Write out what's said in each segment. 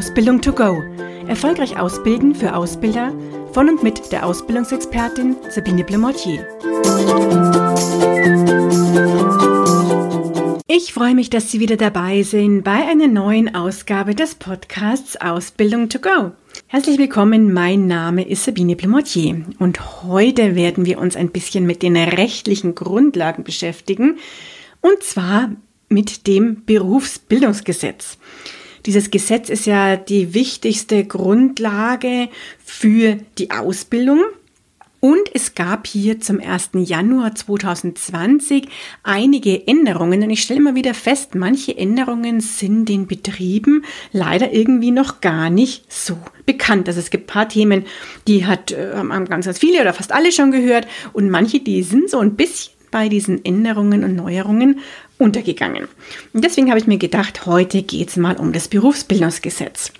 Ausbildung to go. Erfolgreich ausbilden für Ausbilder von und mit der Ausbildungsexpertin Sabine Blemortier. Ich freue mich, dass Sie wieder dabei sind bei einer neuen Ausgabe des Podcasts Ausbildung to go. Herzlich willkommen, mein Name ist Sabine Blemortier und heute werden wir uns ein bisschen mit den rechtlichen Grundlagen beschäftigen und zwar mit dem Berufsbildungsgesetz. Dieses Gesetz ist ja die wichtigste Grundlage für die Ausbildung. Und es gab hier zum 1. Januar 2020 einige Änderungen. Und ich stelle mal wieder fest, manche Änderungen sind den Betrieben leider irgendwie noch gar nicht so bekannt. Also es gibt ein paar Themen, die hat äh, haben ganz, ganz viele oder fast alle schon gehört. Und manche, die sind so ein bisschen bei diesen Änderungen und Neuerungen untergegangen. Und deswegen habe ich mir gedacht, heute geht es mal um das Berufsbildungsgesetz.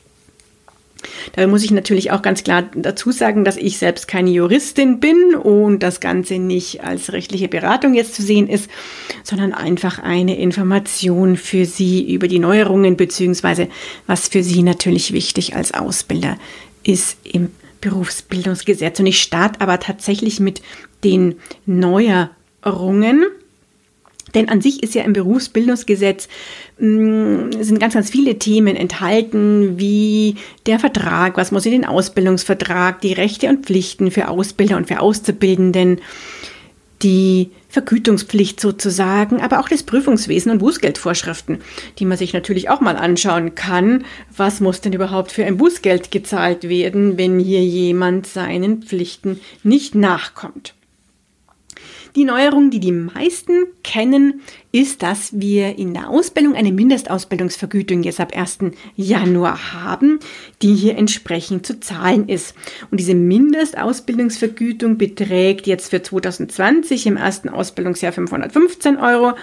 Da muss ich natürlich auch ganz klar dazu sagen, dass ich selbst keine Juristin bin und das Ganze nicht als rechtliche Beratung jetzt zu sehen ist, sondern einfach eine Information für Sie über die Neuerungen beziehungsweise was für Sie natürlich wichtig als Ausbilder ist im Berufsbildungsgesetz. Und ich starte aber tatsächlich mit den Neuerungen. Denn an sich ist ja im Berufsbildungsgesetz mh, mm, sind ganz, ganz viele Themen enthalten, wie der Vertrag, was muss in den Ausbildungsvertrag, die Rechte und Pflichten für Ausbilder und für Auszubildenden, die Vergütungspflicht sozusagen, aber auch das Prüfungswesen und Bußgeldvorschriften, die man sich natürlich auch mal anschauen kann. Was muss denn überhaupt für ein Bußgeld gezahlt werden, wenn hier jemand seinen Pflichten nicht nachkommt? Die Neuerung, die die meisten kennen, ist, dass wir in der Ausbildung eine Mindestausbildungsvergütung jetzt ab 1. Januar haben, die hier entsprechend zu zahlen ist. Und diese Mindestausbildungsvergütung beträgt jetzt für 2020 im ersten Ausbildungsjahr 515 Euro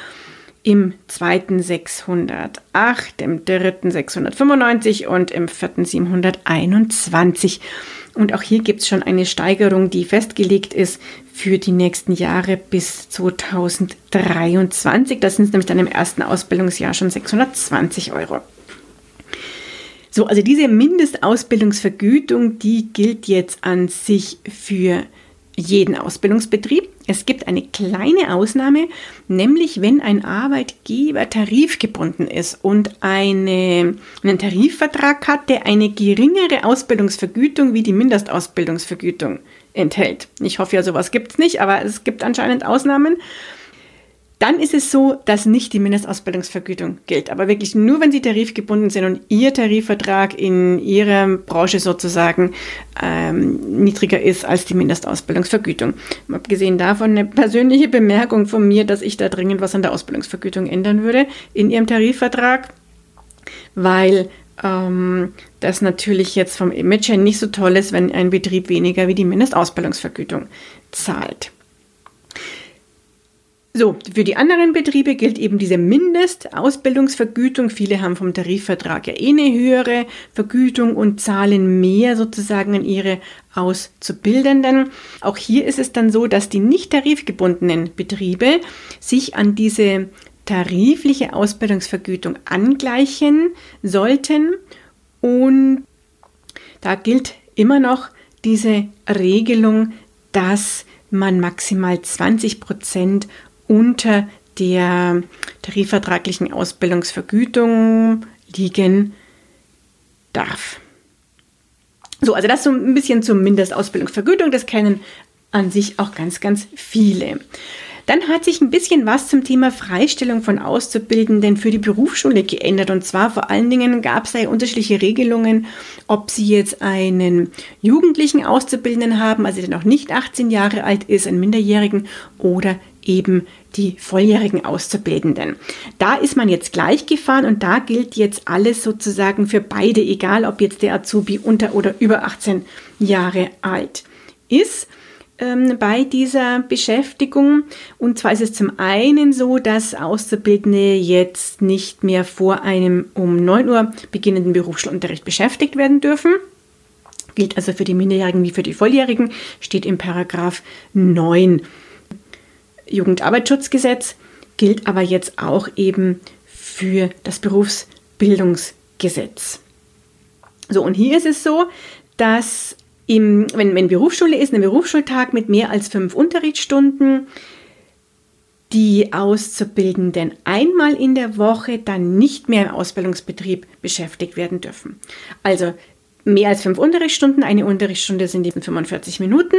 im zweiten 608, im dritten 695 und im vierten 721. Und auch hier gibt es schon eine Steigerung, die festgelegt ist für die nächsten Jahre bis 2023. Das sind nämlich dann im ersten Ausbildungsjahr schon 620 Euro. So, also diese Mindestausbildungsvergütung, die gilt jetzt an sich für jeden Ausbildungsbetrieb. Es gibt eine kleine Ausnahme, nämlich wenn ein Arbeitgeber tarifgebunden ist und eine, einen Tarifvertrag hat, der eine geringere Ausbildungsvergütung wie die Mindestausbildungsvergütung enthält. Ich hoffe ja, sowas gibt es nicht, aber es gibt anscheinend Ausnahmen. Dann ist es so, dass nicht die Mindestausbildungsvergütung gilt, aber wirklich nur, wenn Sie tarifgebunden sind und Ihr Tarifvertrag in Ihrer Branche sozusagen ähm, niedriger ist als die Mindestausbildungsvergütung. Abgesehen davon eine persönliche Bemerkung von mir, dass ich da dringend was an der Ausbildungsvergütung ändern würde in Ihrem Tarifvertrag, weil ähm, das natürlich jetzt vom Image her nicht so toll ist, wenn ein Betrieb weniger wie die Mindestausbildungsvergütung zahlt. So, für die anderen Betriebe gilt eben diese Mindestausbildungsvergütung. Viele haben vom Tarifvertrag ja eh eine höhere Vergütung und zahlen mehr sozusagen an ihre Auszubildenden. Auch hier ist es dann so, dass die nicht tarifgebundenen Betriebe sich an diese tarifliche Ausbildungsvergütung angleichen sollten. Und da gilt immer noch diese Regelung, dass man maximal 20 Prozent unter der tarifvertraglichen Ausbildungsvergütung liegen darf. So, also das so ein bisschen zur Mindestausbildungsvergütung, das kennen an sich auch ganz, ganz viele. Dann hat sich ein bisschen was zum Thema Freistellung von Auszubildenden für die Berufsschule geändert. Und zwar vor allen Dingen gab es da unterschiedliche Regelungen, ob Sie jetzt einen jugendlichen Auszubildenden haben, also der noch nicht 18 Jahre alt ist, einen Minderjährigen oder eben die volljährigen Auszubildenden. Da ist man jetzt gleich gefahren und da gilt jetzt alles sozusagen für beide, egal ob jetzt der Azubi unter oder über 18 Jahre alt ist ähm, bei dieser Beschäftigung. Und zwar ist es zum einen so, dass Auszubildende jetzt nicht mehr vor einem um 9 Uhr beginnenden Berufsschulunterricht beschäftigt werden dürfen. Gilt also für die Minderjährigen wie für die Volljährigen, steht im Paragraph 9 Jugendarbeitsschutzgesetz, gilt aber jetzt auch eben für das Berufsbildungsgesetz. So, und hier ist es so, dass im, wenn, wenn Berufsschule ist, ein Berufsschultag mit mehr als fünf Unterrichtsstunden, die Auszubildenden einmal in der Woche dann nicht mehr im Ausbildungsbetrieb beschäftigt werden dürfen. Also mehr als fünf Unterrichtsstunden, eine Unterrichtsstunde sind eben 45 Minuten.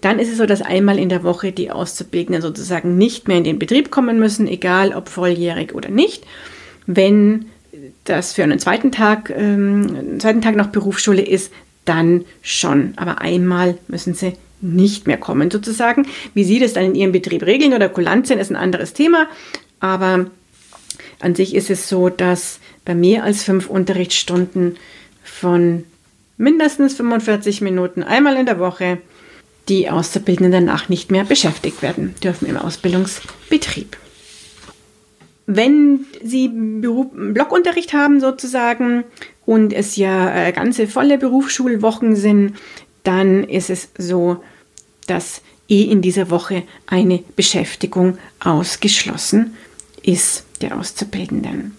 Dann ist es so, dass einmal in der Woche die Auszubildenden sozusagen nicht mehr in den Betrieb kommen müssen, egal ob volljährig oder nicht. Wenn das für einen zweiten Tag, ähm, zweiten Tag noch Berufsschule ist, dann schon. Aber einmal müssen sie nicht mehr kommen, sozusagen. Wie Sie das dann in Ihrem Betrieb regeln oder kulant sind, ist ein anderes Thema. Aber an sich ist es so, dass bei mehr als fünf Unterrichtsstunden von mindestens 45 Minuten einmal in der Woche die Auszubildenden danach nicht mehr beschäftigt werden dürfen im Ausbildungsbetrieb. Wenn Sie Blockunterricht haben sozusagen und es ja äh, ganze volle Berufsschulwochen sind, dann ist es so, dass eh in dieser Woche eine Beschäftigung ausgeschlossen ist der Auszubildenden.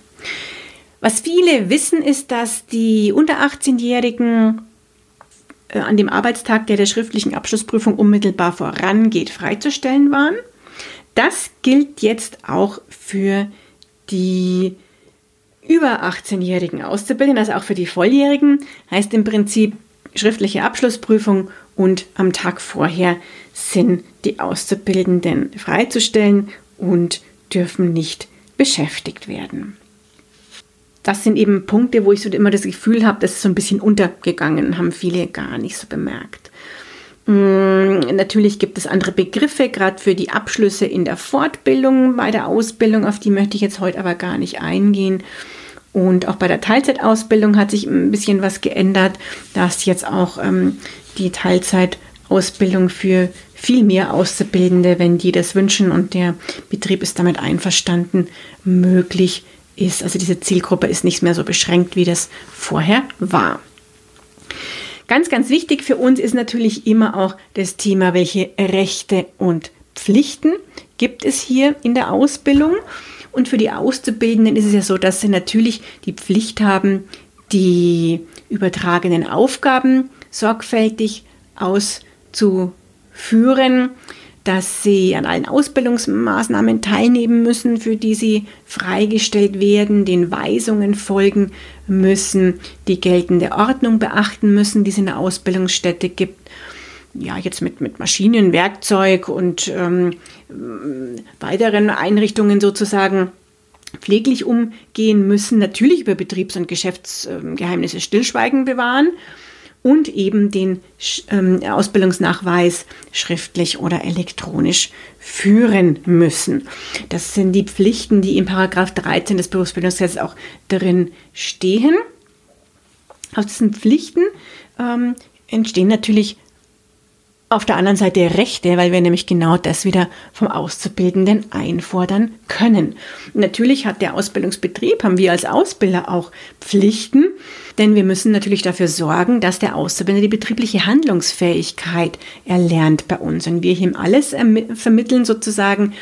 Was viele wissen, ist, dass die unter 18-Jährigen äh, an dem Arbeitstag, der der schriftlichen Abschlussprüfung unmittelbar vorangeht, freizustellen waren. Das gilt jetzt auch für die über 18-jährigen Auszubildenden, also auch für die Volljährigen, heißt im Prinzip schriftliche Abschlussprüfung und am Tag vorher sind die Auszubildenden freizustellen und dürfen nicht beschäftigt werden. Das sind eben Punkte, wo ich so immer das Gefühl habe, das ist so ein bisschen untergegangen, haben viele gar nicht so bemerkt. Mm, natürlich gibt es andere Begriffe, gerade für die Abschlüsse in der Fortbildung, bei der Ausbildung, auf die möchte ich jetzt heute aber gar nicht eingehen. Und auch bei der Teilzeitausbildung hat sich ein bisschen was geändert, dass jetzt auch ähm, die Teilzeitausbildung für viel mehr Auszubildende, wenn die das wünschen und der Betrieb ist damit einverstanden, möglich ist. Also diese Zielgruppe ist nicht mehr so beschränkt, wie das vorher war. Ganz, ganz wichtig für uns ist natürlich immer auch das Thema, welche Rechte und Pflichten gibt es hier in der Ausbildung. Und für die Auszubildenden ist es ja so, dass sie natürlich die Pflicht haben, die übertragenen Aufgaben sorgfältig auszuführen, dass sie an allen Ausbildungsmaßnahmen teilnehmen müssen, für die sie freigestellt werden, den Weisungen folgen müssen, die geltende Ordnung beachten müssen, die es in der Ausbildungsstätte gibt. Ja, jetzt mit, mit Maschinen, Werkzeug und ähm, weiteren Einrichtungen sozusagen pfleglich umgehen müssen, natürlich über Betriebs- und Geschäftsgeheimnisse Stillschweigen bewahren und eben den ähm, Ausbildungsnachweis schriftlich oder elektronisch führen müssen. Das sind die Pflichten, die in Paragraph 13 des Berufsbildungsgesetzes auch drin stehen. Aus diesen Pflichten ähm, entstehen natürlich auf der anderen Seite Rechte, weil wir nämlich genau das wieder vom Auszubildenden einfordern können. natürlich hat der Ausbildungsbetrieb, haben wir als Ausbilder auch Pflichten, denn wir müssen natürlich dafür sorgen, dass der Auszubildende die betriebliche Handlungsfähigkeit erlernt bei uns und wir ihm alles vermitteln sozusagen,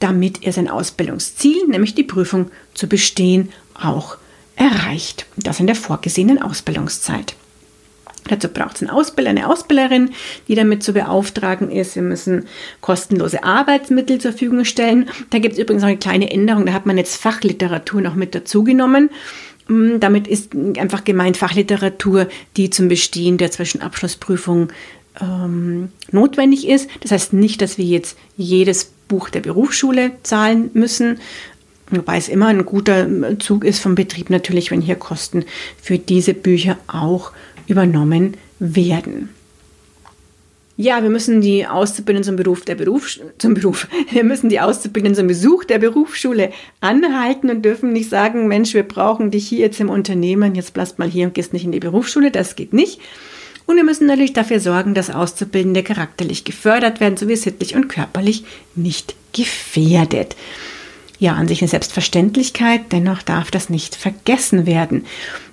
damit er sein Ausbildungsziel, nämlich die Prüfung zu bestehen, auch erreicht. Das in der vorgesehenen Ausbildungszeit. Dazu braucht es einen Ausbilder, eine Ausbilderin, die damit zu beauftragen ist. Wir müssen kostenlose Arbeitsmittel zur Verfügung stellen. Da gibt es übrigens auch eine kleine Änderung. Da hat man jetzt Fachliteratur noch mit dazugenommen. Mm, damit ist einfach gemeint Fachliteratur, die zum Bestehen der Zwischenabschlussprüfung ähm, notwendig ist. Das heißt nicht, dass wir jetzt jedes Buch der Berufsschule zahlen müssen, wobei es immer ein guter Zug ist vom Betrieb natürlich, wenn hier Kosten für diese Bücher auch übernommen werden. Ja, wir müssen die Auszubildenden zum Beruf der Beruf, zum Beruf, wir müssen die Auszubildenden zum Besuch der Berufsschule anhalten und dürfen nicht sagen, Mensch, wir brauchen dich hier jetzt im Unternehmen, jetzt bleibst mal hier und gehst nicht in die Berufsschule, das geht nicht. Und wir müssen natürlich dafür sorgen, dass Auszubildende charakterlich gefördert werden, sowie sittlich und körperlich nicht gefährdet ja an sich eine Selbstverständlichkeit, dennoch darf das nicht vergessen werden.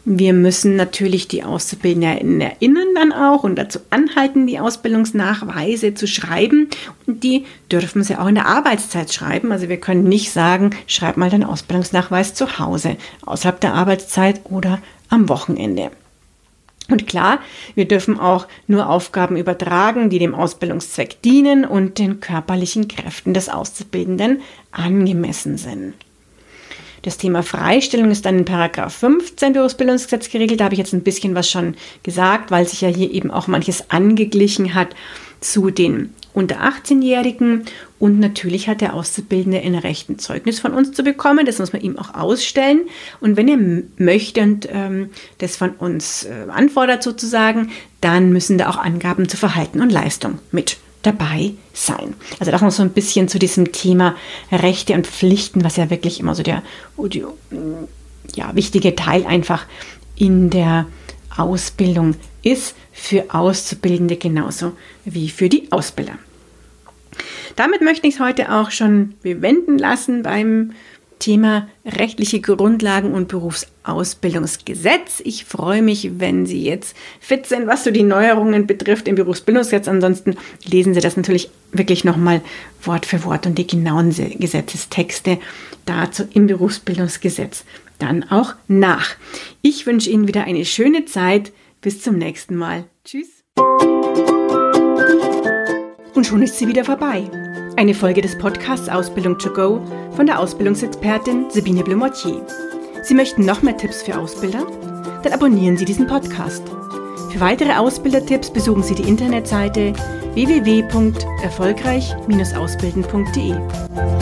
Wir müssen natürlich die Auszubildenden erinnern dann auch und dazu anhalten, die Ausbildungsnachweise zu schreiben. Und die dürfen sie auch in der Arbeitszeit schreiben. Also wir können nicht sagen, schreib mal deinen Ausbildungsnachweis zu Hause, außerhalb der Arbeitszeit oder am Wochenende. Und klar, wir dürfen auch nur Aufgaben übertragen, die dem Ausbildungszweck dienen und den körperlichen Kräften des Auszubildenden angemessen sind. Das Thema Freistellung ist dann in Paragraph 15 Berufsbildungsgesetz geregelt. Da habe ich jetzt ein bisschen was schon gesagt, weil sich ja hier eben auch manches angeglichen hat zu den unter 18-Jährigen und natürlich hat der Auszubildende ein Recht, ein Zeugnis von uns zu bekommen. Das muss man ihm auch ausstellen. Und wenn er möchte und ähm, das von uns äh, anfordert sozusagen, dann müssen da auch Angaben zu Verhalten und Leistung mit dabei sein. Also das noch so ein bisschen zu diesem Thema Rechte und Pflichten, was ja wirklich immer so der ja, wichtige Teil einfach in der Ausbildung ist, für Auszubildende genauso wie für die Ausbilder. Damit möchte ich es heute auch schon bewenden lassen beim Thema rechtliche Grundlagen und Berufsausbildungsgesetz. Ich freue mich, wenn Sie jetzt fit sind, was so die Neuerungen betrifft im Berufsbildungsgesetz. Ansonsten lesen Sie das natürlich wirklich nochmal Wort für Wort und die genauen Gesetzestexte dazu im Berufsbildungsgesetz dann auch nach. Ich wünsche Ihnen wieder eine schöne Zeit. Bis zum nächsten Mal. Tschüss. Und schon ist sie wieder vorbei. Eine Folge des Podcasts Ausbildung to go von der Ausbildungsexpertin Sabine Blemortier. Sie möchten noch mehr Tipps für Ausbilder? Dann abonnieren Sie diesen Podcast. Für weitere Ausbildertipps besuchen Sie die Internetseite www.erfolgreich-ausbilden.de.